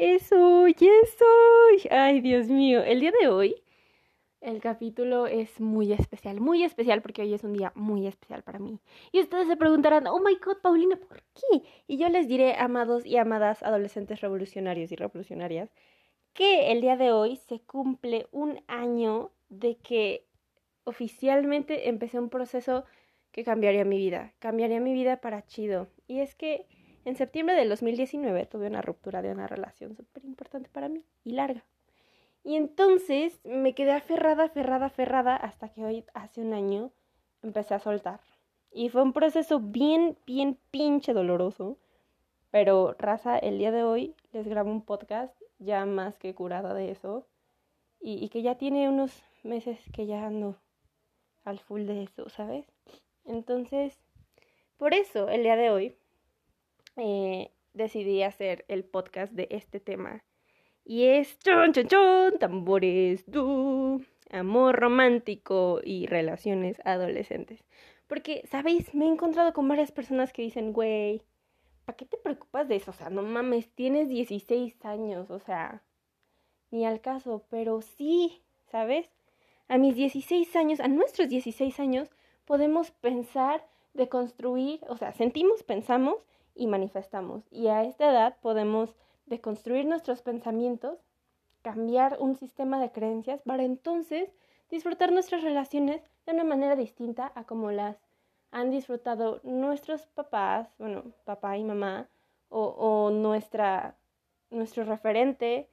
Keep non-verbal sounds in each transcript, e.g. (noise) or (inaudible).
Eso, eso. Ay, Dios mío. El día de hoy, el capítulo es muy especial, muy especial porque hoy es un día muy especial para mí. Y ustedes se preguntarán, oh my god, Paulina, ¿por qué? Y yo les diré, amados y amadas adolescentes revolucionarios y revolucionarias, que el día de hoy se cumple un año de que oficialmente empecé un proceso que cambiaría mi vida, cambiaría mi vida para chido. Y es que en septiembre del 2019 tuve una ruptura de una relación súper importante para mí y larga. Y entonces me quedé aferrada, aferrada, aferrada hasta que hoy, hace un año, empecé a soltar. Y fue un proceso bien, bien pinche doloroso. Pero, raza, el día de hoy les grabo un podcast ya más que curada de eso. Y, y que ya tiene unos meses que ya ando al full de eso, ¿sabes? Entonces, por eso el día de hoy eh, decidí hacer el podcast de este tema. Y es chon, chon, chon, tambores, du, amor romántico y relaciones adolescentes. Porque, ¿sabéis? Me he encontrado con varias personas que dicen, güey, ¿para qué te preocupas de eso? O sea, no mames, tienes 16 años, o sea, ni al caso, pero sí, ¿sabes? A mis 16 años, a nuestros 16 años, podemos pensar de construir, o sea, sentimos, pensamos y manifestamos. Y a esta edad podemos deconstruir nuestros pensamientos, cambiar un sistema de creencias para entonces disfrutar nuestras relaciones de una manera distinta a como las han disfrutado nuestros papás, bueno, papá y mamá, o, o nuestra, nuestro referente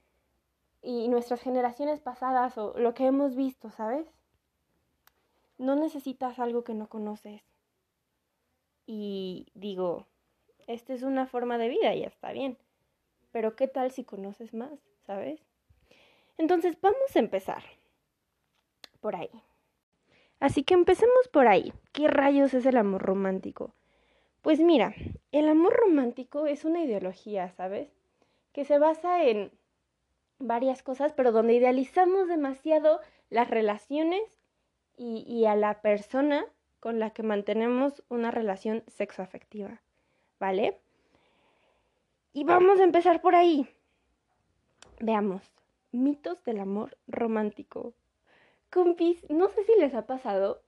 y nuestras generaciones pasadas o lo que hemos visto, ¿sabes? No necesitas algo que no conoces. Y digo, esta es una forma de vida y está bien. Pero ¿qué tal si conoces más, sabes? Entonces vamos a empezar por ahí. Así que empecemos por ahí. ¿Qué rayos es el amor romántico? Pues mira, el amor romántico es una ideología, ¿sabes? Que se basa en varias cosas, pero donde idealizamos demasiado las relaciones y, y a la persona con la que mantenemos una relación sexoafectiva. ¿Vale? Y vamos a empezar por ahí. Veamos, mitos del amor romántico. Compis, no sé si les ha pasado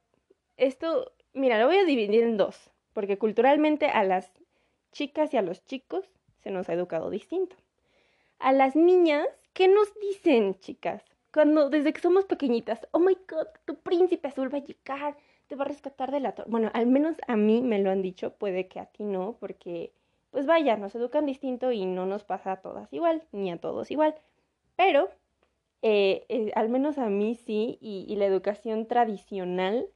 esto, mira, lo voy a dividir en dos, porque culturalmente a las chicas y a los chicos se nos ha educado distinto. A las niñas, ¿qué nos dicen, chicas? Cuando desde que somos pequeñitas, oh my god, tu príncipe azul va a llegar, te va a rescatar de la torre. Bueno, al menos a mí me lo han dicho, puede que a ti no, porque pues vaya, nos educan distinto y no nos pasa a todas igual, ni a todos igual. Pero, eh, eh, al menos a mí sí, y, y la educación tradicional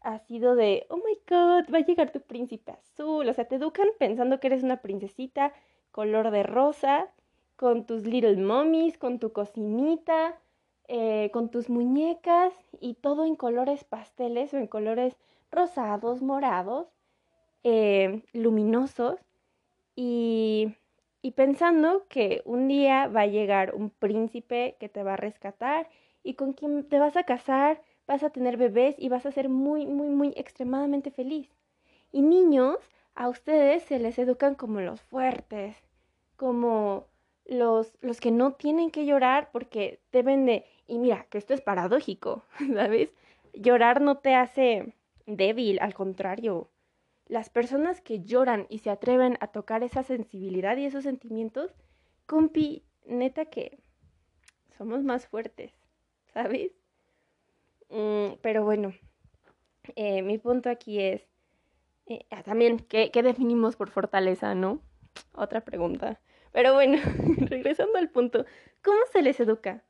ha sido de, oh my god, va a llegar tu príncipe azul. O sea, te educan pensando que eres una princesita color de rosa, con tus little mommies, con tu cocinita, eh, con tus muñecas y todo en colores pasteles o en colores rosados, morados, eh, luminosos y, y pensando que un día va a llegar un príncipe que te va a rescatar y con quien te vas a casar, vas a tener bebés y vas a ser muy, muy, muy extremadamente feliz. Y niños, a ustedes se les educan como los fuertes, como los, los que no tienen que llorar porque deben de y mira, que esto es paradójico, (laughs) ¿sabes? Llorar no te hace débil, al contrario. Las personas que lloran y se atreven a tocar esa sensibilidad y esos sentimientos, compi, neta que somos más fuertes, ¿sabes? Mm, pero bueno, eh, mi punto aquí es eh, ah, también, ¿qué, ¿qué definimos por fortaleza, no? Otra pregunta. Pero bueno, (laughs) regresando al punto, ¿cómo se les educa?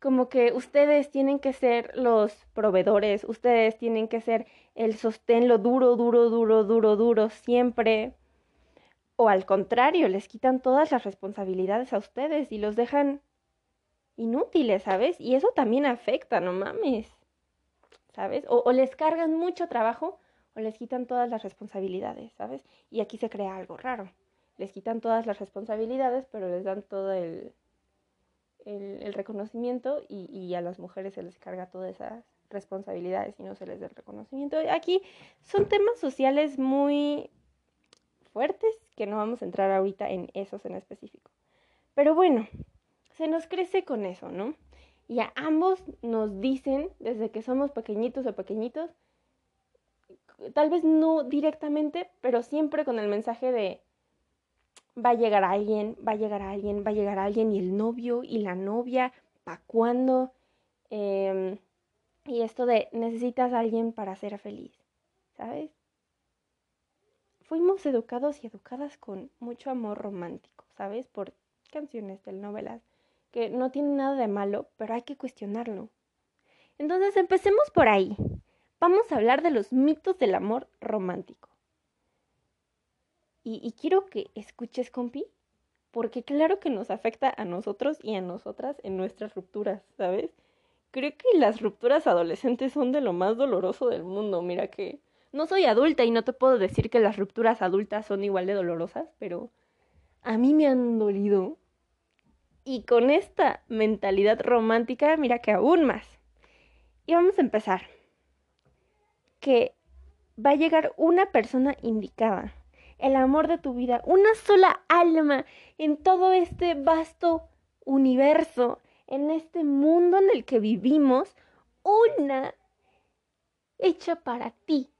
como que ustedes tienen que ser los proveedores, ustedes tienen que ser el sostén, lo duro, duro, duro, duro, duro, siempre. O al contrario, les quitan todas las responsabilidades a ustedes y los dejan inútiles, ¿sabes? Y eso también afecta, no mames, ¿sabes? O, o les cargan mucho trabajo o les quitan todas las responsabilidades, ¿sabes? Y aquí se crea algo raro. Les quitan todas las responsabilidades, pero les dan todo el, el, reconocimiento y, a las mujeres se les carga todas esas responsabilidades y no se les da el reconocimiento. Aquí son temas sociales muy fuertes que no vamos a entrar ahorita en esos en específico. Pero bueno, se nos crece con eso, ¿no? Y a ambos nos dicen, desde que somos pequeñitos o pequeñitos, tal vez no directamente, pero siempre con el mensaje de va a llegar alguien, va a llegar alguien, va a llegar alguien, y el novio y la novia, ¿pa' cuándo? Em, y esto de necesitas a alguien para ser feliz, ¿sabes? Fuimos educados y educadas con mucho amor romántico, ¿sabes? Por canciones, telenovelas, que no tienen nada de malo, pero hay que cuestionarlo. Entonces empecemos por ahí. Vamos a hablar de los mitos del amor romántico. Y, quiero que escuches, compi, porque claro que nos afecta a nosotros y a nosotras en nuestras rupturas, ¿sabes? Creo que las rupturas adolescentes son de lo más doloroso del mundo. Mira que no soy adulta y no te puedo decir que las rupturas adultas son igual de dolorosas, pero a mí me han dolido. Y con esta mentalidad romántica, mira que aún más. Y vamos a empezar. Que va a llegar una persona indicada, el amor de tu vida, una sola alma en todo este vasto universo, en este mundo en el que vivimos, una hecha para ti,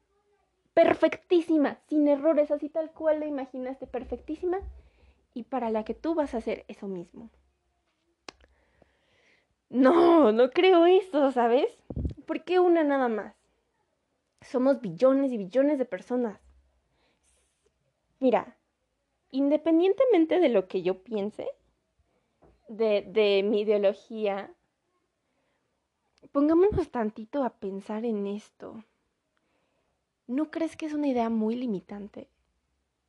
perfectísima, sin errores, así tal cual la imaginaste, perfectísima, y para la que tú vas a hacer eso mismo. No, no creo eso, ¿sabes? ¿Por qué una nada más? Somos billones y billones de personas. Mira, independientemente de lo que yo piense, de, de mi ideología, pongámonos tantito a pensar en esto. ¿No crees que es una idea muy limitante?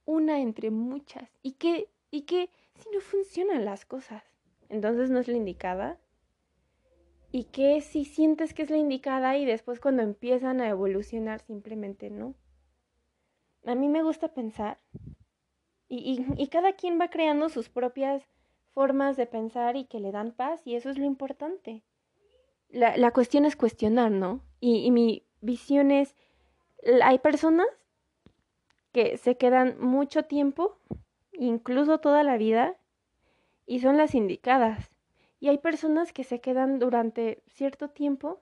Una entre muchas. ¿Y que y que si no funcionan las cosas, entonces no es la indicada. Y que si sientes que es la indicada y después cuando empiezan a evolucionar simplemente no. A mí me gusta pensar y, y, cada quien va creando sus propias formas de pensar y que le dan paz y eso es lo importante. La, la cuestión es cuestionar, ¿no? Y, y mi visión es, hay personas que se quedan mucho tiempo incluso toda la vida, y son las indicadas. Y hay personas que se quedan durante cierto tiempo,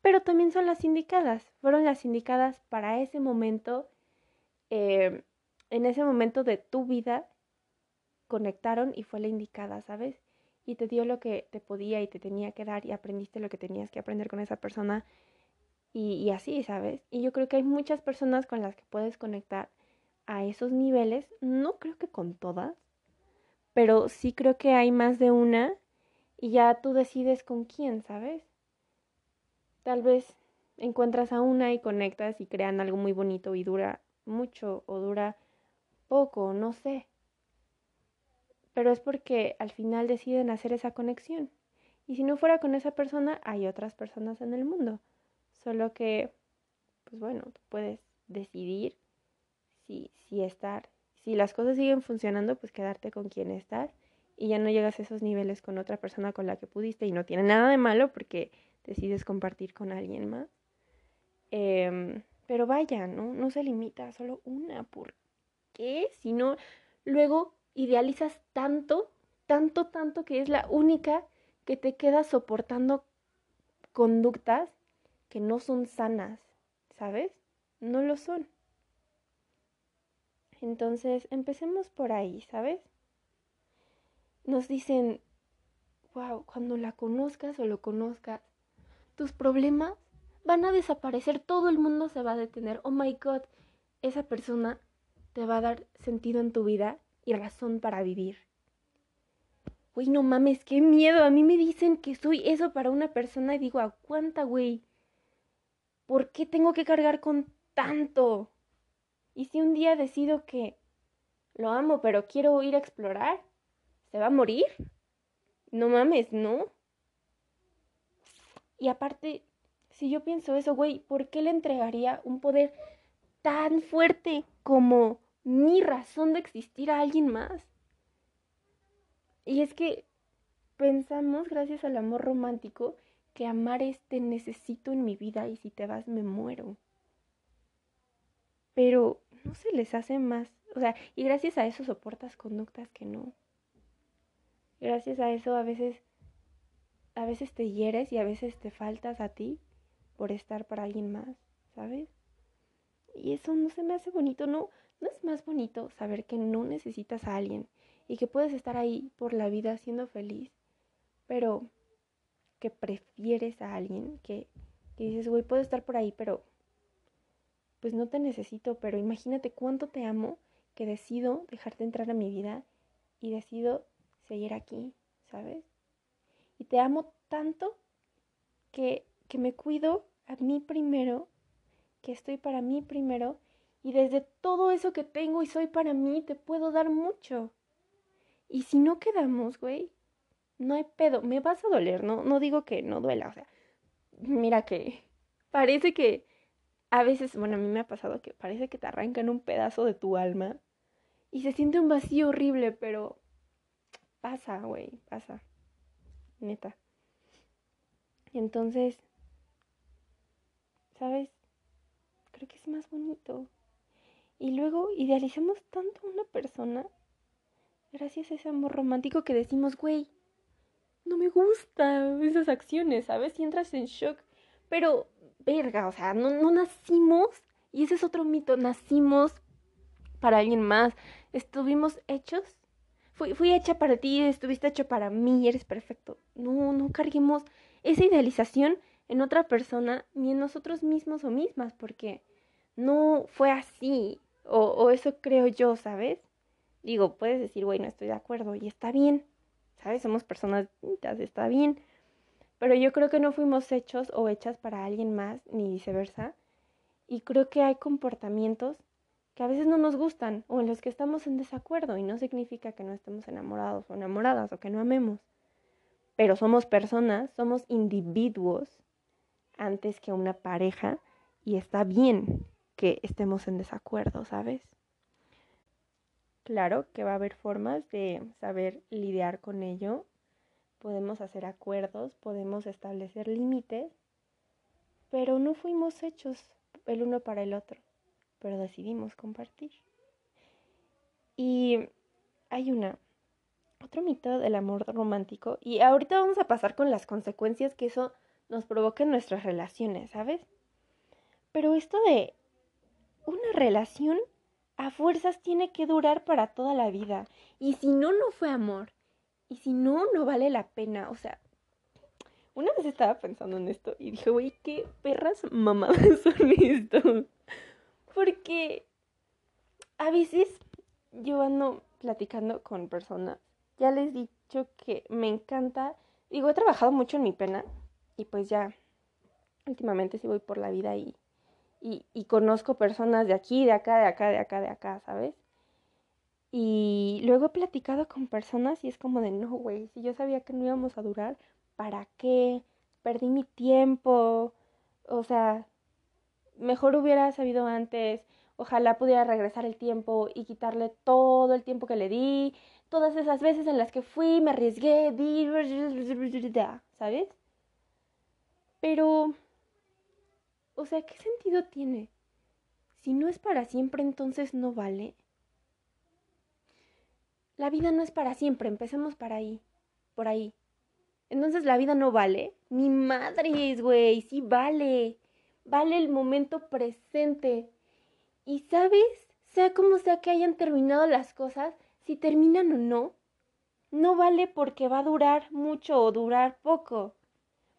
pero también son las indicadas. Fueron las indicadas para ese momento, eh, en ese momento de tu vida, conectaron y fue la indicada, ¿sabes? Y te dio lo que te podía y te tenía que dar y aprendiste lo que tenías que aprender con esa persona y, y así, ¿sabes? Y yo creo que hay muchas personas con las que puedes conectar a esos niveles, no creo que con todas, pero sí creo que hay más de una y ya tú decides con quién, ¿sabes? Tal vez encuentras a una y conectas y crean algo muy bonito y dura mucho o dura poco, no sé. Pero es porque al final deciden hacer esa conexión. Y si no fuera con esa persona, hay otras personas en el mundo. Solo que, pues bueno, puedes decidir si, si estar, si las cosas siguen funcionando, pues quedarte con quien estar y ya no llegas a esos niveles con otra persona con la que pudiste y no tiene nada de malo porque decides compartir con alguien más. Em, pero vaya, ¿no? No se limita a solo una. ¿Por qué? Si no, luego idealizas tanto, tanto, tanto que es la única que te queda soportando conductas que no son sanas, ¿sabes? No lo son. Entonces, empecemos por ahí, ¿sabes? Nos dicen, wow, cuando la conozcas o lo conozcas, tus problemas van a desaparecer, todo el mundo se va a detener. Oh my god, esa persona te va a dar sentido en tu vida y razón para vivir. Güey, no mames, qué miedo. A mí me dicen que soy eso para una persona y digo, aguanta, güey. ¿Por qué tengo que cargar con tanto? Y si un día decido que lo amo, pero quiero ir a explorar, ¿se va a morir? No mames, ¿no? Y aparte, si yo pienso eso, güey, ¿por qué le entregaría un poder tan fuerte como mi razón de existir a alguien más? Y es que pensamos, gracias al amor romántico, que amar es te necesito en mi vida y si te vas me muero. Pero no se les hace más, o sea, y gracias a eso soportas conductas que no. gracias a eso a veces, a veces te hieres y a veces te faltas a ti por estar para alguien más, ¿sabes? Y eso no se me hace bonito, no, no es más bonito saber que no necesitas a alguien y que puedes estar ahí por la vida siendo feliz, pero que prefieres a alguien que, que dices, güey, puedo estar por ahí, pero pues no te necesito, pero imagínate cuánto te amo que decido dejarte entrar a mi vida y decido seguir aquí, ¿sabes? Y te amo tanto que, que me cuido a mí primero, que estoy para mí primero, y desde todo eso que tengo y soy para mí, te puedo dar mucho. Y si no quedamos, güey, no hay pedo, me vas a doler, no, no digo que no duela, o sea, mira que (laughs) parece que a veces, bueno, a mí me ha pasado que parece que te arrancan un pedazo de tu alma y se siente un vacío horrible, pero pasa, güey, pasa, neta. Entonces, ¿sabes? Creo que es más bonito. Y luego idealizamos tanto a una persona gracias a ese amor romántico que decimos, güey, no me gustan esas acciones, ¿sabes? Y entras en shock. Pero, verga, o sea, no, no nacimos, y ese es otro mito, nacimos para alguien más. Estuvimos hechos. Fui, fui hecha para ti, estuviste hecho para mí, eres perfecto. No, no carguemos esa idealización en otra persona ni en nosotros mismos o mismas, porque no fue así. O, eso creo yo, ¿sabes? Digo, puedes decir, bueno, estoy de acuerdo y está bien, ¿sabes? Somos personas está bien. Pero yo creo que no fuimos hechos o hechas para alguien más, ni viceversa. Y creo que hay comportamientos que a veces no nos gustan o en los que estamos en desacuerdo y no significa que no estemos enamorados o enamoradas o que no amemos. Pero somos personas, somos individuos antes que una pareja y está bien que estemos en desacuerdo, ¿sabes? Claro que va a haber formas de saber lidiar con ello. Podemos hacer acuerdos, podemos establecer límites, pero no fuimos hechos el uno para el otro, pero decidimos compartir. Y hay una, otro mito del amor romántico, y ahorita vamos a pasar con las consecuencias que eso nos provoca en nuestras relaciones, ¿sabes? Pero esto de una relación a fuerzas tiene que durar para toda la vida. Y si no, no fue amor. Y si no, no vale la pena. O sea, una vez estaba pensando en esto y dije, güey, qué perras mamadas (laughs) son esto. Porque a veces yo ando platicando con personas. Ya les he dicho que me encanta. Digo, he trabajado mucho en mi pena. Y pues ya, últimamente sí voy por la vida y y, conozco personas de aquí, de acá, de acá, de acá, de acá, ¿sabes? Y luego he platicado con personas y es como de, no, güey, si yo sabía que no íbamos a durar, ¿para qué? Perdí mi tiempo, o sea, mejor hubiera sabido antes, ojalá pudiera regresar el tiempo y quitarle todo el tiempo que le di, todas esas veces en las que fui, me arriesgué, di, ¿sabes? Pero o sea, ¿qué sentido tiene? Si no es para siempre, entonces no vale. La vida no es para siempre, empecemos para ahí, por ahí. Entonces la vida no vale. Mi madre es, güey, sí vale. Vale el momento presente. Y sabes, sea como sea que hayan terminado las cosas, si terminan o no, no vale porque va a durar mucho o durar poco.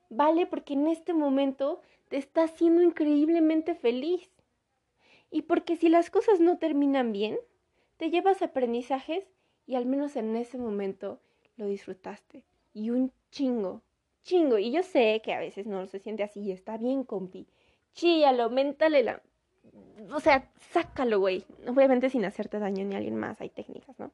Vale porque en este momento te está haciendo increíblemente feliz. Y porque si las cosas no terminan bien, te llevas aprendizajes y al menos en ese momento lo disfrutaste. Y un chingo, chingo. Y yo sé que a veces no se siente así y está bien, compi. Chíalo, méntale la... O sea, sácalo, güey. Obviamente sin hacerte daño ni a alguien más, hay técnicas, ¿no?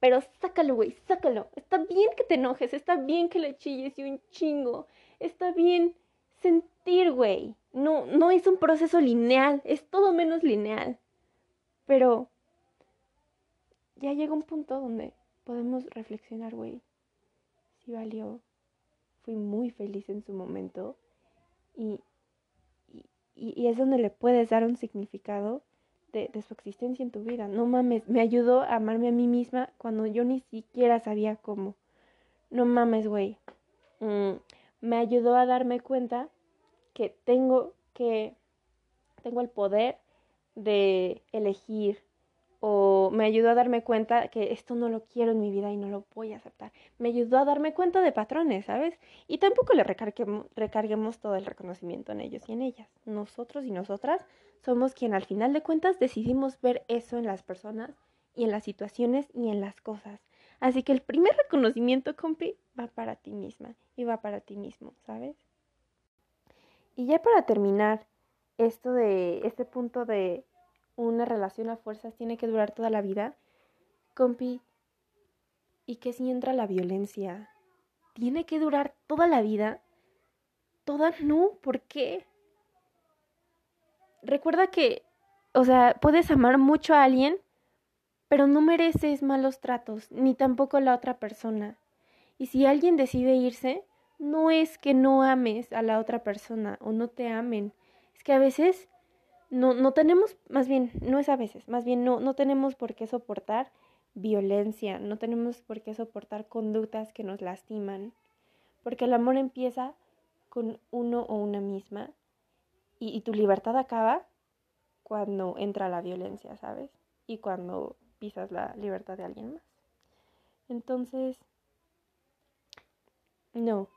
Pero sácalo, güey, sácalo. Está bien que te enojes, está bien que le chilles y un chingo. Está bien sentir, güey. No, no es un proceso lineal, es todo menos lineal. Pero ya llega un punto donde podemos reflexionar, güey. Si valió. Fui muy feliz en su momento. Y, y, es donde le puedes dar un significado de, de, su existencia en tu vida. No mames, me ayudó a amarme a mí misma cuando yo ni siquiera sabía cómo. no mames, güey. Mm, me ayudó a darme cuenta que tengo que, tengo el poder de elegir o me ayudó a darme cuenta que esto no lo quiero en mi vida y no lo voy a aceptar. Me ayudó a darme cuenta de patrones, ¿sabes? Y tampoco le recarguemos, recarguemos todo el reconocimiento en ellos y en ellas. Nosotros y nosotras somos quien al final de cuentas decidimos ver eso en las personas y en las situaciones y en las cosas. Así que el primer reconocimiento, compi, va para ti misma y va para ti mismo, ¿sabes? Y ya para terminar, esto de este punto de una relación a fuerzas tiene que durar toda la vida, compi, ¿y qué si entra la violencia? ¿Tiene que durar toda la vida? Toda no, ¿por qué? Recuerda que, o sea, puedes amar mucho a alguien, pero no mereces malos tratos, ni tampoco la otra persona. Y si alguien decide irse, no es que no ames a la otra persona o no te amen, es que a veces no, no tenemos, más bien, no es a veces, más bien no, no tenemos por qué soportar violencia, no tenemos por qué soportar conductas que nos lastiman, porque el amor empieza con uno o una misma y, y tu libertad acaba cuando entra la violencia, ¿sabes? Y cuando pisas la libertad de alguien más. Entonces, no.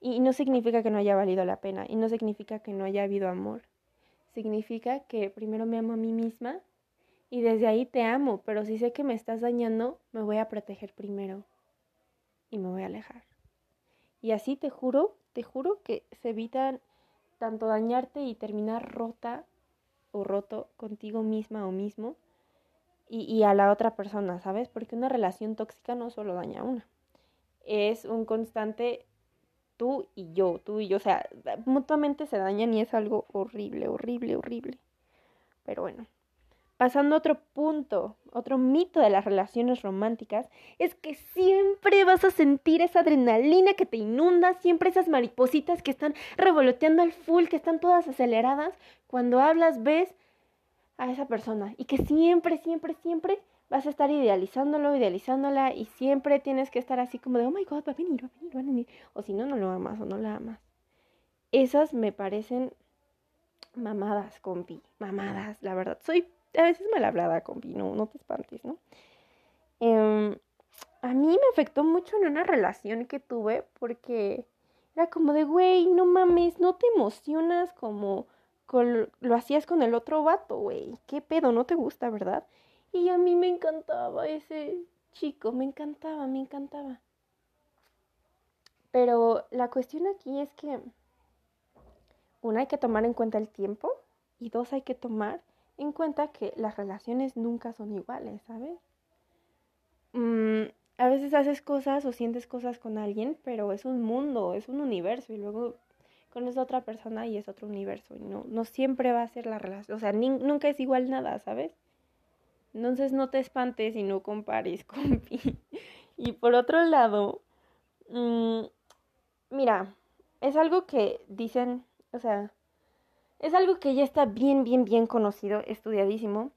Y no significa que no haya valido la pena, y no significa que no haya habido amor. Significa que primero me amo a mí misma y desde ahí te amo, pero si sé que me estás dañando, me voy a proteger primero y me voy a alejar. Y así te juro, te juro que se evitan tanto dañarte y terminar rota o roto contigo misma o mismo y, y, a la otra persona, ¿sabes? Porque una relación tóxica no solo daña a una, es un constante tú y yo, tú y yo, o sea, mutuamente se dañan y es algo horrible, horrible, horrible. Pero bueno, pasando a otro punto, otro mito de las relaciones románticas, es que siempre vas a sentir esa adrenalina que te inunda, siempre esas maripositas que están revoloteando al full, que están todas aceleradas, cuando hablas ves a esa persona y que siempre, siempre, siempre vas a estar idealizándolo, idealizándola y siempre tienes que estar así como de, oh my god, va a venir, va a venir, va a venir. O si no, no lo amas o no la amas. Esas me parecen mamadas, compi, mamadas, la verdad. Soy a veces mal hablada, compi, no, no te espantes, ¿no? Eh, a mí me afectó mucho en una relación que tuve porque era como de, güey, no mames, no te emocionas como lo hacías con el otro vato, güey. ¿Qué pedo? No te gusta, ¿verdad? Y a mí me encantaba ese chico, me encantaba, me encantaba. Pero la cuestión aquí es que, una, hay que tomar en cuenta el tiempo y dos, hay que tomar en cuenta que las relaciones nunca son iguales, ¿sabes? Mm, a veces haces cosas o sientes cosas con alguien, pero es un mundo, es un universo y luego conoces otra persona y es otro universo y no, no siempre va a ser la relación, o sea, nunca es igual nada, ¿sabes? Entonces no te espantes y no compares, (laughs) compi. Y por otro lado, mmm, mira, es algo que dicen, o sea, es algo que ya está bien, bien, bien conocido, estudiadísimo,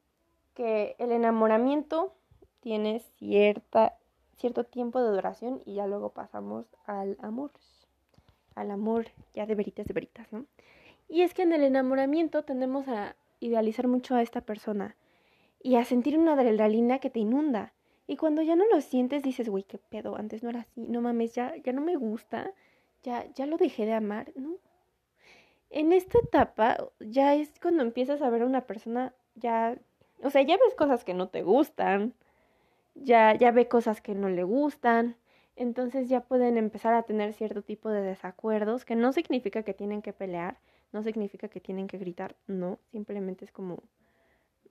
que el enamoramiento tiene cierta, cierto tiempo de duración y ya luego pasamos al amor, al amor ya de veritas, de veritas, ¿no? Y es que en el enamoramiento tendemos a idealizar mucho a esta persona y a sentir una adrenalina que te inunda. Y cuando ya no lo sientes, dices, güey, qué pedo, antes no era así, no mames, ya, ya no me gusta, ya, ya lo dejé de amar, ¿no? En esta etapa ya es cuando empiezas a ver a una persona, ya, o sea, ya ves cosas que no te gustan, ya, ya ve cosas que no le gustan, entonces ya pueden empezar a tener cierto tipo de desacuerdos, que no significa que tienen que pelear, no significa que tienen que gritar, no, simplemente es como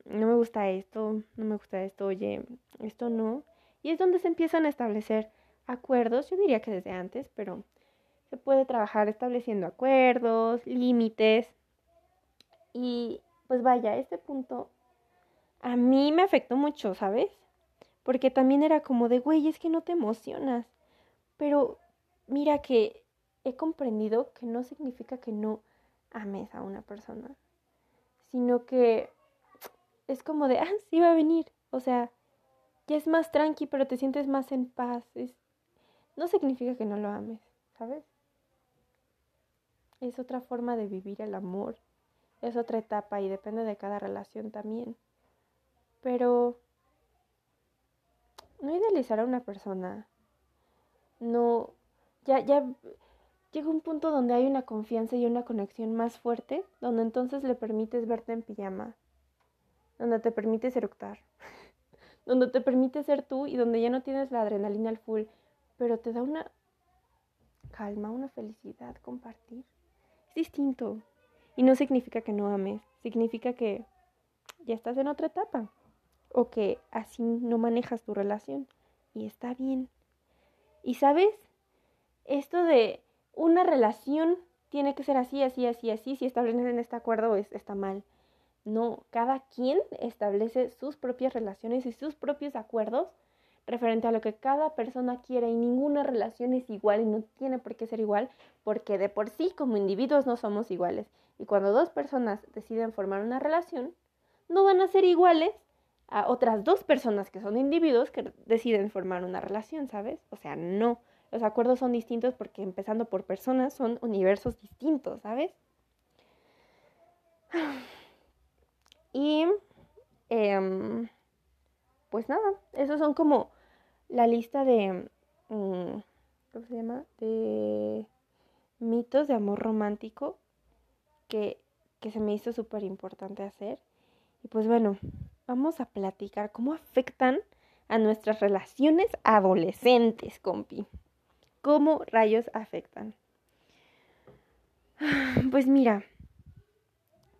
no me gusta esto, no me gusta esto, oye, esto no. Y es donde se empiezan a establecer acuerdos, yo diría que desde antes, pero se puede trabajar estableciendo acuerdos, límites. Y pues vaya, este punto a mí me afectó mucho, ¿sabes? Porque también era como de, güey, es que no te emocionas. Pero mira que he comprendido que no significa que no ames a una persona, sino que es como de, (laughs) ah, sí va a venir. O sea, ya es más tranqui, pero te sientes más en paz. Es, no significa que no lo ames, ¿sabes? Es otra forma de vivir el amor, es otra etapa y depende de cada relación también. Pero no idealizar a una persona, no, ya, ya llega un punto donde hay una confianza y una conexión más fuerte, donde entonces le permites verte en pijama, donde te permites eructar, (laughs) donde te permite ser tú y donde ya no tienes la adrenalina al full, pero te da una calma, una felicidad compartir. Es distinto. Y no significa que no ames, significa que ya estás en otra etapa o que así no manejas tu relación y está bien. Y sabes, esto de una relación tiene que ser así, así, así, así, si establecen este acuerdo es, está mal. No, cada quien establece sus propias relaciones y sus propios acuerdos referente a lo que cada persona quiere y ninguna relación es igual y no tiene por qué ser igual porque de por sí como individuos no somos iguales. Y cuando dos personas deciden formar una relación, no van a ser iguales a otras dos personas que son individuos que deciden formar una relación, ¿sabes? O sea, no. Los acuerdos son distintos porque empezando por personas son universos distintos, ¿sabes? (sighs) Y em, pues nada, esos son como la lista de, mm, ¿cómo se llama? De mitos de amor romántico que, que se me hizo súper importante hacer. Y pues bueno, vamos a platicar cómo afectan a nuestras relaciones adolescentes, compi. ¿Cómo rayos afectan? (sighs) Pues mira,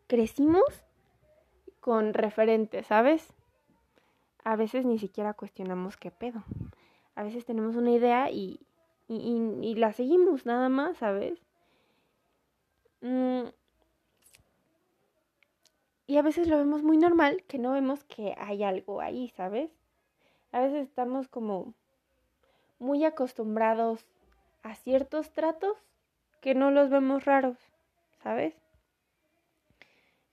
crecimos con referentes, ¿sabes? A veces ni siquiera cuestionamos qué pedo. A veces tenemos una idea y, y, la seguimos nada más, ¿sabes? Mm, y a veces lo vemos muy normal, que no vemos que hay algo ahí, ¿sabes? A veces estamos como muy acostumbrados a ciertos tratos que no los vemos raros, ¿sabes?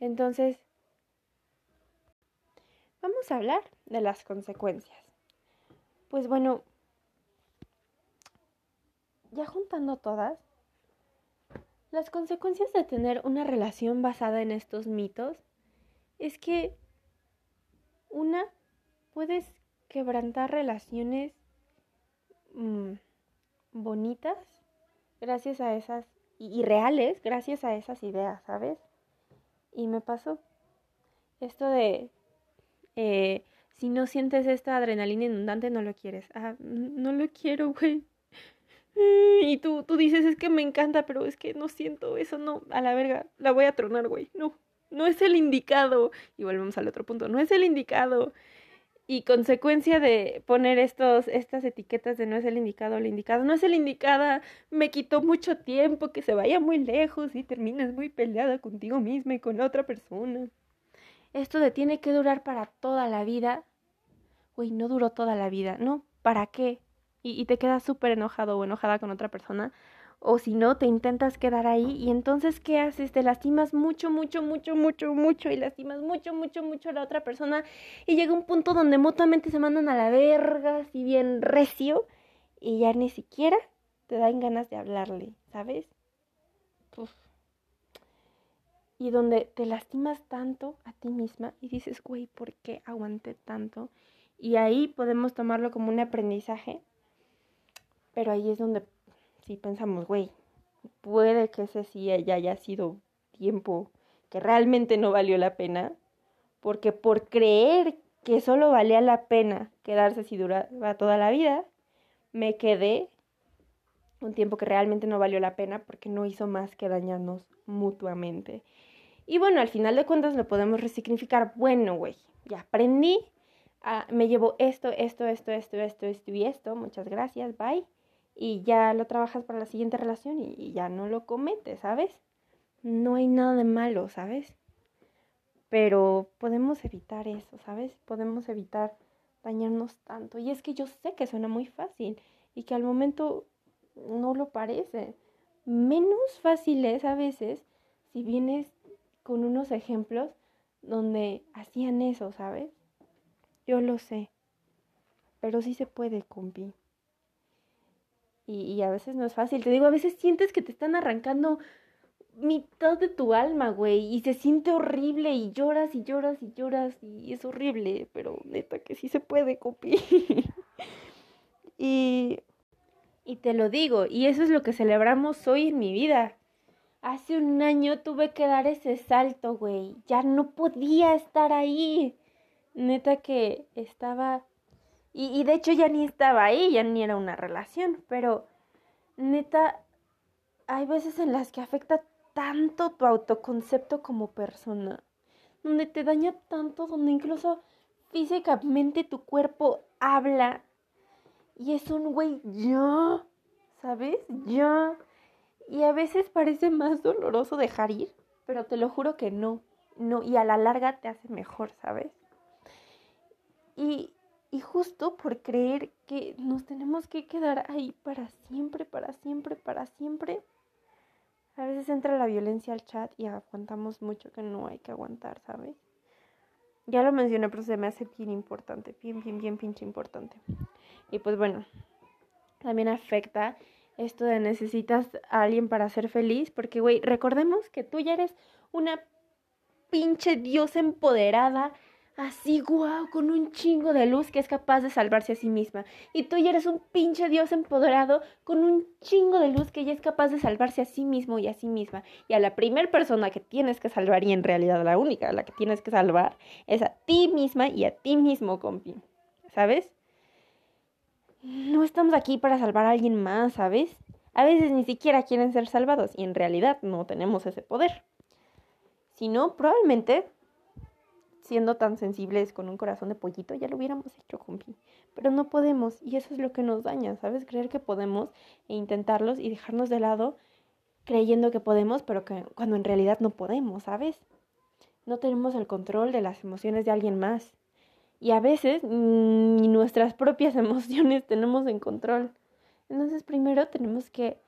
Entonces, vamos a hablar de las consecuencias. Pues bueno, ya juntando todas, las consecuencias de tener una relación basada en estos mitos es que una puedes quebrantar relaciones mm, bonitas gracias a esas y, reales gracias a esas ideas, ¿sabes? Y me pasó esto de eh, si no sientes esta adrenalina inundante no lo quieres. Ah, no lo quiero, güey. Y tú, tú dices, es que me encanta, pero es que no siento eso, no, a la verga, la voy a tronar, güey, no no es el indicado. Y volvemos al otro punto, no es el indicado. Y consecuencia de poner estos, estas etiquetas de no es el indicado, el indicado, no es el indicada, me quitó mucho tiempo, que se vaya muy lejos y termines muy peleada contigo misma y con otra persona. Esto de tiene que durar para toda la vida. Güey, no duró toda la vida, ¿no? ¿Para qué? Y, y te quedas súper enojado o enojada con otra persona o si no, te intentas quedar ahí y entonces, ¿qué haces? Te lastimas mucho, mucho, mucho, mucho, mucho y lastimas mucho, mucho, mucho a la otra persona y llega un punto donde mutuamente se mandan a la verga, así bien recio, y ya ni siquiera te dan ganas de hablarle, ¿sabes? Y donde te lastimas tanto a ti misma y dices, güey, ¿por qué aguanté tanto? Y ahí podemos tomarlo como un aprendizaje, pero ahí es donde si pensamos, güey, puede que ese sí ya haya sido tiempo que realmente no valió la pena, porque por creer que solo valía la pena quedarse si duraba toda la vida, me quedé un tiempo que realmente no valió la pena porque no hizo más que dañarnos mutuamente. Y bueno, al final de cuentas lo podemos resignificar. Bueno, güey, ya aprendí, ah, me llevo esto, esto, esto, esto, esto, esto y esto. Muchas gracias, bye y ya lo trabajas para la siguiente relación y, ya no lo cometes, ¿sabes? No hay nada de malo, ¿sabes? Pero podemos evitar eso, ¿sabes? Podemos evitar dañarnos tanto. Y es que yo sé que suena muy fácil y que al momento no lo parece. Menos fácil es a veces si vienes con unos ejemplos donde hacían eso, ¿sabes? Yo lo sé. Pero sí se puede, compi. Y, a veces no es fácil. Te digo, a veces sientes que te están arrancando mitad de tu alma, güey, y se siente horrible y lloras y lloras y lloras y es horrible, pero neta que sí se puede, copi. (laughs) y, y te lo digo, y eso es lo que celebramos hoy en mi vida. Hace un año tuve que dar ese salto, güey. Ya no podía estar ahí. Neta que estaba... Y, y de hecho ya ni estaba ahí, ya ni era una relación, pero neta, hay veces en las que afecta tanto tu autoconcepto como persona, donde te daña tanto, donde incluso físicamente tu cuerpo habla y es un güey ya, ¿sabes? Ya. Y a veces parece más doloroso dejar ir, pero te lo juro que no, no, y a la larga te hace mejor, ¿sabes? Y, y justo por creer que nos tenemos que quedar ahí para siempre, para siempre, para siempre, a veces entra la violencia al chat y aguantamos mucho que no hay que aguantar, ¿sabes? Ya lo mencioné, pero se me hace bien importante, bien, bien, bien pinche importante. Y pues bueno, también afecta esto de necesitas a alguien para ser feliz, porque, güey, recordemos que tú ya eres una pinche diosa empoderada, así, guau, con un chingo de luz que es capaz de salvarse a sí misma. Y tú ya eres un pinche dios empoderado con un chingo de luz que ya es capaz de salvarse a sí mismo y a sí misma. Y a la primera persona que tienes que salvar, y en realidad la única la que tienes que salvar, es a ti misma y a ti mismo, compi. ¿Sabes? No estamos aquí para salvar a alguien más, ¿sabes? A veces ni siquiera quieren ser salvados y en realidad no tenemos ese poder. Si no, probablemente, siendo tan sensibles con un corazón de pollito, ya lo hubiéramos hecho, compi. Pero no podemos y eso es lo que nos daña, ¿sabes? Creer que podemos e intentarlos y dejarnos de lado creyendo que podemos, pero que cuando en realidad no podemos, ¿sabes? No tenemos el control de las emociones de alguien más y a veces ni nuestras propias (laughs) emociones tenemos en control. Entonces primero tenemos que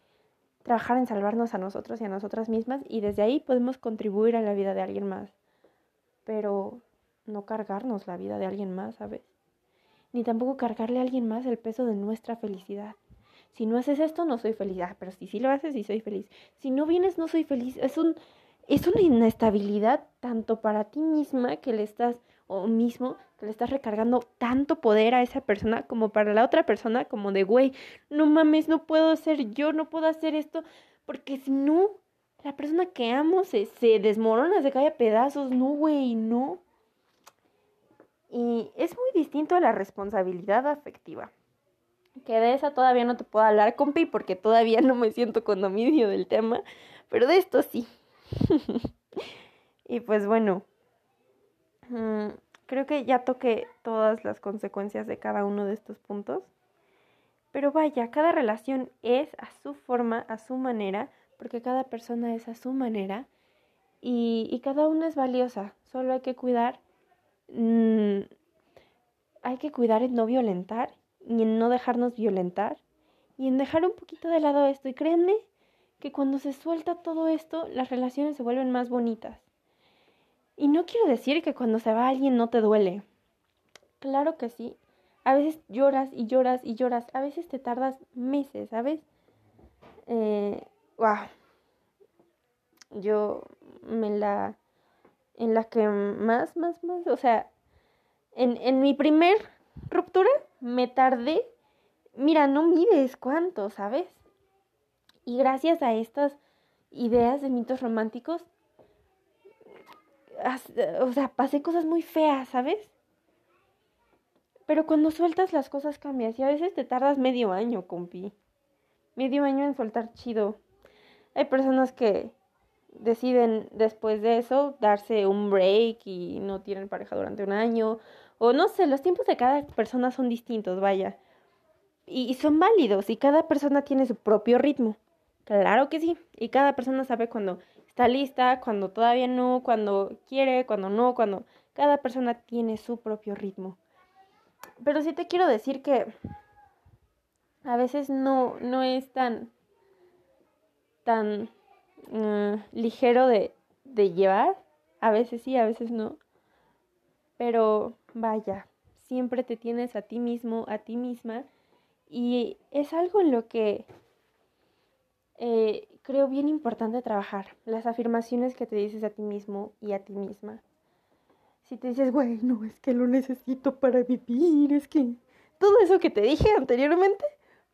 trabajar en salvarnos a nosotros y a nosotras mismas y desde ahí podemos contribuir a la vida de alguien más. Pero no cargarnos la vida de alguien más, ¿sabes? Ni tampoco cargarle a alguien más el peso de nuestra felicidad. Si no haces esto, no soy feliz. Ah, pero si sí lo haces, sí soy feliz. Si no vienes, no soy feliz. Es un es una inestabilidad tanto para ti misma que le estás o mismo que le estás recargando tanto poder a esa persona como para la otra persona como de güey, no mames, no puedo ser yo, no puedo hacer esto porque si no la persona que amo se, se desmorona, se cae a pedazos, no güey, no. Y es muy distinto a la responsabilidad afectiva. Que de esa todavía no te puedo hablar, compi, porque todavía no me siento con dominio del tema, pero de esto sí. (laughs) y pues bueno, mm, creo que ya toqué todas las consecuencias de cada uno de estos puntos. Pero vaya, cada relación es a su forma, a su manera, porque cada persona es a su manera y, y cada una es valiosa. Solo hay que cuidar, mm, hay que cuidar en no violentar y en no dejarnos violentar y en dejar un poquito de lado esto. Y créanme que cuando se suelta todo esto, las relaciones se vuelven más bonitas. Y no quiero decir que cuando se va alguien no te duele. Claro que sí. A veces lloras y lloras y lloras. A veces te tardas meses, ¿sabes? Eh, wow. Yo me la... En la que más, más, más... O sea, en, en mi primer ruptura me tardé... Mira, no mides cuánto, ¿sabes? Y gracias a estas ideas de mitos románticos, o sea, pasé cosas muy feas, ¿sabes? Pero cuando sueltas las cosas cambias y a veces te tardas medio año, compi. Medio año en soltar chido. Hay personas que deciden después de eso darse un break y no tienen pareja durante un año. O no sé, los tiempos de cada persona son distintos, vaya. Y, y son válidos y cada persona tiene su propio ritmo. Claro que sí. Y cada persona sabe cuando está lista, cuando todavía no, cuando quiere, cuando no, cuando cada persona tiene su propio ritmo. Pero sí te quiero decir que a veces no, no es tan, tan uh, ligero de, de llevar. A veces sí, a veces no. Pero vaya, siempre te tienes a ti mismo, a ti misma Y es algo en lo que eh, creo bien importante trabajar. Las afirmaciones que te dices a ti mismo y a ti misma. Si te dices, güey, no, es que lo necesito para vivir, es que todo eso que te dije anteriormente,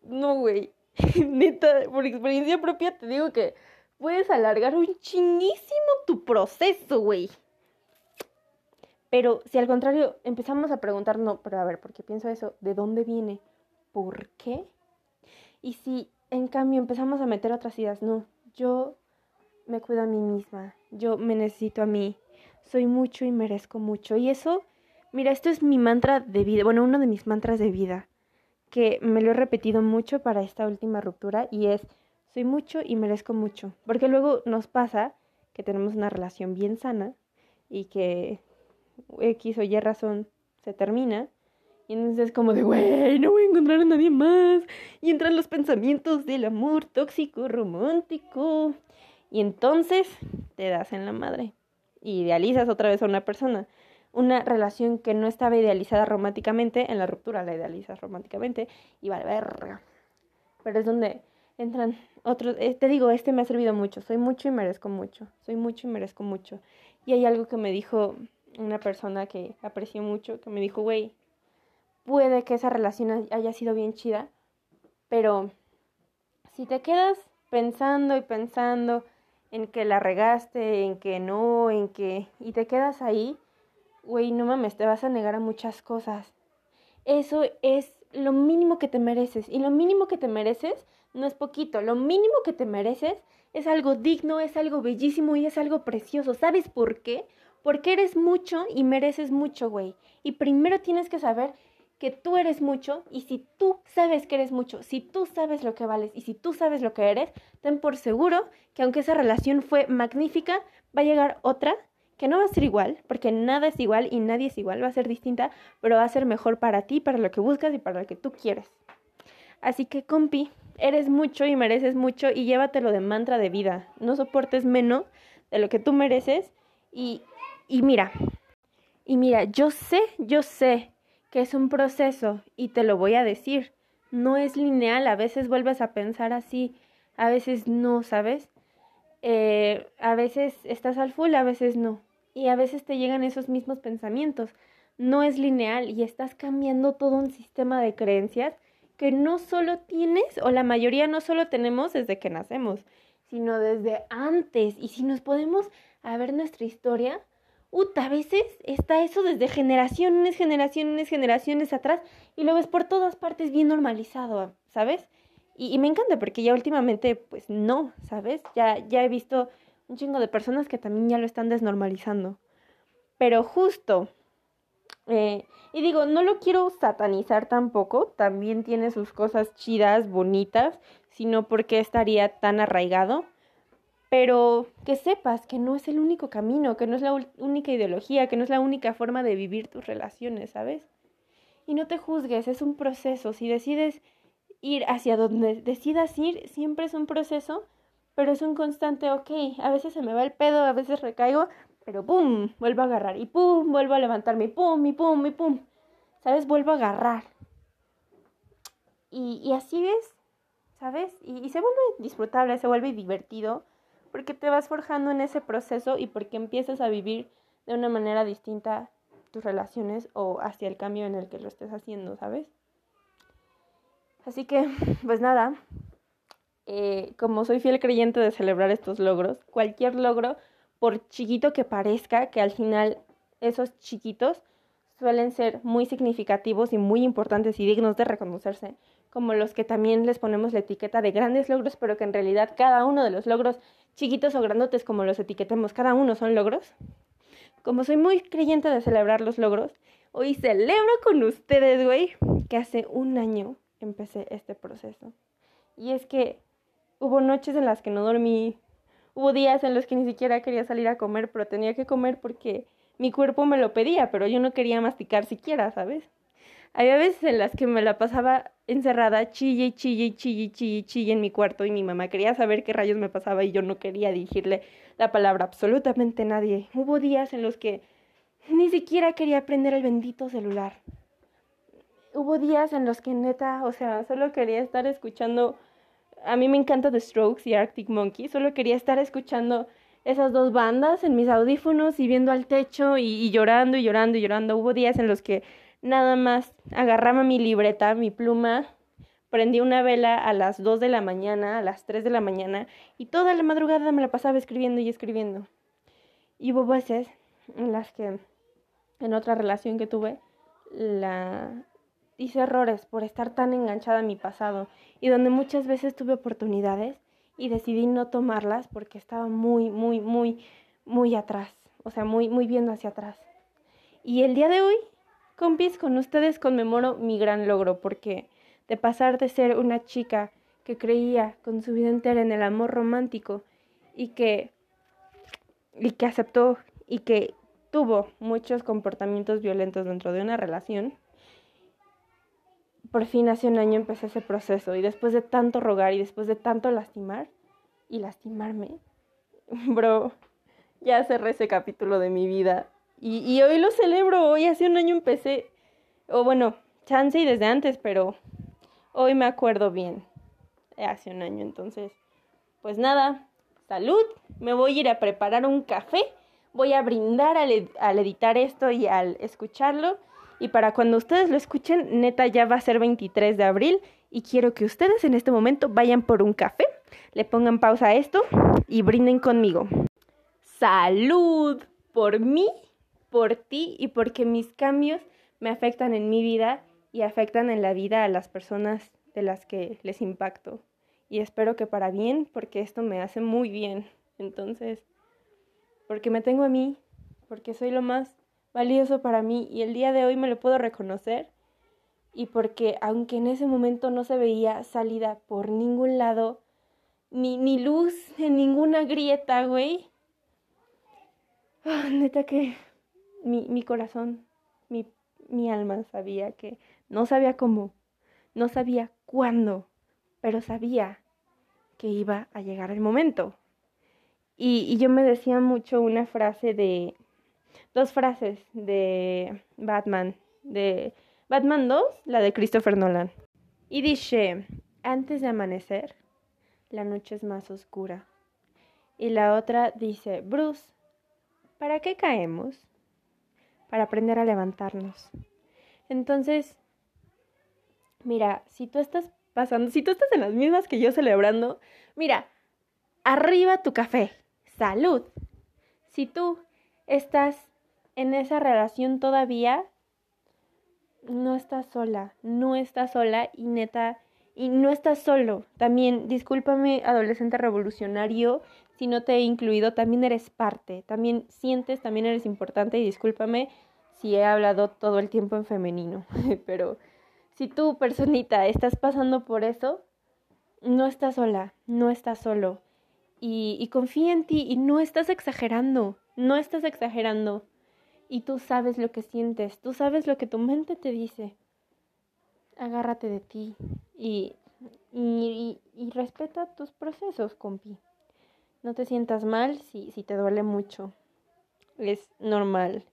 no, güey. (laughs) Neta, por experiencia propia te digo que puedes alargar un chinguísimo tu proceso, güey. Pero si al contrario empezamos a preguntar, no, pero a ver, ¿por qué pienso eso? ¿De dónde viene? ¿Por qué? Y si en cambio empezamos a meter otras ideas, no, yo me cuido a mí misma, yo me necesito a mí, soy mucho y merezco mucho. Y eso, mira, esto es mi mantra de vida, bueno, uno de mis mantras de vida, que me lo he repetido mucho para esta última ruptura y es, soy mucho y merezco mucho. Porque luego nos pasa que tenemos una relación bien sana y que X o Y razón se termina. Y entonces es como de, güey, no voy a encontrar a nadie más. Y entran los pensamientos del amor tóxico, romántico. Y entonces te das en la madre. Idealizas otra vez a una persona. Una relación que no estaba idealizada románticamente, en la ruptura la idealizas románticamente. Y vale, verga. Pero es donde entran otros. Eh, te digo, este me ha servido mucho. Soy mucho y merezco mucho. Soy mucho y merezco mucho. Y hay algo que me dijo una persona que aprecio mucho, que me dijo, güey, puede que esa relación haya sido bien chida, pero si te quedas pensando y pensando en que la regaste, en que no, en que... y te quedas ahí, güey, no mames, te vas a negar a muchas cosas. Eso es lo mínimo que te mereces. Y lo mínimo que te mereces no es poquito. Lo mínimo que te mereces es algo digno, es algo bellísimo y es algo precioso. ¿Sabes por qué? Porque eres mucho y mereces mucho, güey. Y primero tienes que saber que tú eres mucho y si tú sabes que eres mucho, si tú sabes lo que vales y si tú sabes lo que eres, ten por seguro que aunque esa relación fue magnífica, va a llegar otra que no va a ser igual, porque nada es igual y nadie es igual, va a ser distinta, pero va a ser mejor para ti, para lo que buscas y para lo que tú quieres. Así que, compi, eres mucho y mereces mucho y llévatelo de mantra de vida. No soportes menos de lo que tú mereces y y mira, y mira, yo sé, yo sé que es un proceso y te lo voy a decir. No es lineal, a veces vuelves a pensar así, a veces no, ¿sabes? Eh, a veces estás al full, a veces no. Y a veces te llegan esos mismos pensamientos. No es lineal y estás cambiando todo un sistema de creencias que no solo tienes, o la mayoría no solo tenemos desde que nacemos, sino desde antes. Y si nos podemos a ver nuestra historia, Uta, a veces está eso desde generaciones, generaciones, generaciones atrás y lo ves por todas partes bien normalizado, ¿sabes? Y, me encanta porque ya últimamente, pues no, ¿sabes? Ya, ya he visto un chingo de personas que también ya lo están desnormalizando. Pero justo, eh, y digo, no lo quiero satanizar tampoco, también tiene sus cosas chidas, bonitas, sino porque estaría tan arraigado pero que sepas que no es el único camino, que no es la única ideología, que no es la única forma de vivir tus relaciones, ¿sabes? Y no te juzgues, es un proceso. Si decides ir hacia donde decidas ir, siempre es un proceso, pero es un constante, ok, a veces se me va el pedo, a veces recaigo, pero ¡pum! Vuelvo a agarrar y ¡pum! Vuelvo a levantarme y ¡pum! y ¡pum! y ¡pum! ¿Sabes? Vuelvo a agarrar. Y, así es, ¿sabes? Y se vuelve disfrutable, se vuelve divertido porque te vas forjando en ese proceso y porque empiezas a vivir de una manera distinta tus relaciones o hacia el cambio en el que lo estés haciendo, ¿sabes? Así que, (laughs) pues nada, eh, como soy fiel creyente de celebrar estos logros, cualquier logro, por chiquito que parezca, que al final esos chiquitos suelen ser muy significativos y muy importantes y dignos de reconocerse, como los que también les ponemos la etiqueta de grandes logros, pero que en realidad cada uno de los logros chiquitos o grandotes como los etiquetemos, cada uno son logros. Como soy muy creyente de celebrar los logros, hoy celebro con ustedes, güey, que hace un año empecé este proceso. Y es que hubo noches en las que no dormí, hubo días en los que ni siquiera quería salir a comer, pero tenía que comer porque mi cuerpo me lo pedía, pero yo no quería masticar siquiera, ¿sabes? Había veces en las que me la pasaba encerrada, chille, chille, chille, chille, chille en mi cuarto y mi mamá quería saber qué rayos me pasaba y yo no quería dirigirle la palabra a absolutamente nadie. Hubo días en los que ni siquiera quería prender el bendito celular. hubo días en los que neta, o sea, solo quería estar escuchando, a mí me encanta The Strokes y Arctic Monkey, solo quería estar escuchando esas dos bandas en mis audífonos y viendo al techo y, llorando y llorando y llorando. Hubo días en los que nada más agarraba mi libreta, mi pluma, prendí una vela a las 2 de la mañana, a las 3 de la mañana, y toda la madrugada me la pasaba escribiendo y escribiendo. Y hubo veces en las que, en otra relación que tuve, la hice errores por estar tan enganchada a mi pasado y donde muchas veces tuve oportunidades y decidí no tomarlas porque estaba muy, muy, muy, muy atrás, o sea, muy, muy viendo hacia atrás. Y el día de hoy, compis, con ustedes conmemoro mi gran logro porque de pasar de ser una chica que creía con su vida entera en el amor romántico y que, y que aceptó y que tuvo muchos comportamientos violentos dentro de una relación, por fin hace un año empecé ese proceso y después de tanto rogar y después de tanto lastimar y lastimarme, (laughs) bro, ya cerré ese capítulo de mi vida y, y hoy lo celebro, hoy hace un año empecé, o bueno, chance y desde antes, pero hoy me acuerdo bien, hace un año, entonces, pues nada, salud, me voy a ir a preparar un café, voy a brindar al, al editar esto y al escucharlo. Y para cuando ustedes lo escuchen, neta ya va a ser 23 de abril y quiero que ustedes en este momento vayan por un café, le pongan pausa a esto y brinden conmigo. Salud por mí, por ti y porque mis cambios me afectan en mi vida y afectan en la vida a las personas de las que les impacto. Y espero que para bien, porque esto me hace muy bien. Entonces, porque me tengo a mí, porque soy lo más valioso para mí y el día de hoy me lo puedo reconocer y porque aunque en ese momento no se veía salida por ningún lado, ni, ni luz en ninguna grieta, güey. Ah, neta que mi, mi corazón, mi, mi alma sabía que no sabía cómo, no sabía cuándo, pero sabía que iba a llegar el momento. Y, y yo me decía mucho una frase de, dos frases de Batman, de Batman 2, la de Christopher Nolan. Y dice, antes de amanecer, la noche es más oscura. Y la otra dice, Bruce, ¿para qué caemos? Para aprender a levantarnos. Entonces, mira, si tú estás pasando, si tú estás en las mismas que yo celebrando, mira, arriba tu café, salud. Si tú estás en esa relación todavía, no estás sola, no estás sola y neta, y no estás solo. También, discúlpame, adolescente revolucionario, si no te he incluido, también eres parte, también sientes, también eres importante y discúlpame si he hablado todo el tiempo en femenino, (laughs) pero si tú, personita, estás pasando por eso, no estás sola, no estás solo. Y, y confía en ti y no estás exagerando, no estás exagerando y tú sabes lo que sientes, tú sabes lo que tu mente te dice. Agárrate de ti y, y, y, respeta tus procesos, compi. No te sientas mal si, si te duele mucho. Es normal.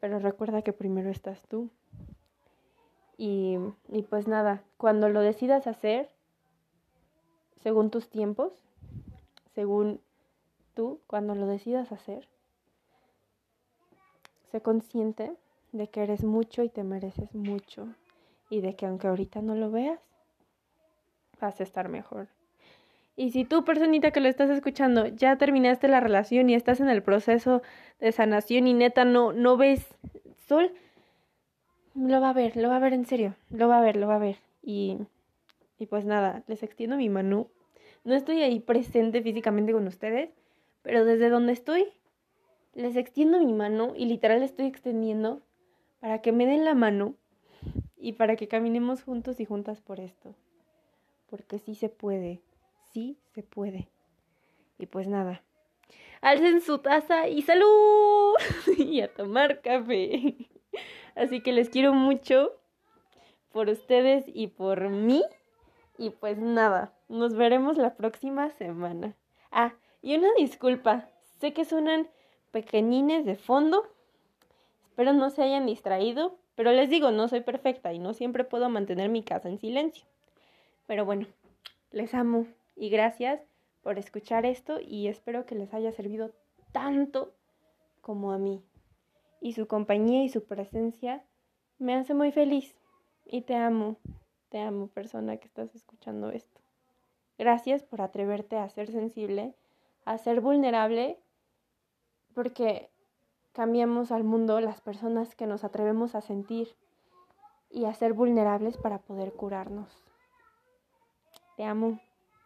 Pero recuerda que primero estás tú. Y, y pues nada, cuando lo decidas hacer, según tus tiempos, según tú, cuando lo decidas hacer, Sé consciente de que eres mucho y te mereces mucho y de que aunque ahorita no lo veas, vas a estar mejor. Y si tú, personita que lo estás escuchando, ya terminaste la relación y estás en el proceso de sanación y neta no, no ves sol, lo va a ver, lo va a ver en serio, lo va a ver, lo va a ver. Y, y pues nada, les extiendo mi mano. No estoy ahí presente físicamente con ustedes, pero desde donde estoy, les extiendo mi mano y literal estoy extendiendo para que me den la mano y para que caminemos juntos y juntas por esto. Porque sí se puede, sí se puede. Y pues nada, alcen su taza y salud (laughs) y a tomar café. Así que les quiero mucho por ustedes y por mí. Y pues nada, nos veremos la próxima semana. Ah, y una disculpa, sé que suenan pequeñines de fondo. Espero no se hayan distraído, Pero les digo, no soy perfecta y no siempre puedo mantener mi casa en silencio. Pero bueno, les amo y gracias por escuchar esto y espero que les haya servido tanto como a mí. Y su compañía y su presencia me hace muy feliz. Y te amo, te amo persona que estás escuchando esto. Gracias por atreverte a ser sensible, a ser vulnerable, porque cambiamos al mundo las personas que nos atrevemos a sentir y a ser vulnerables para poder curarnos. Te amo.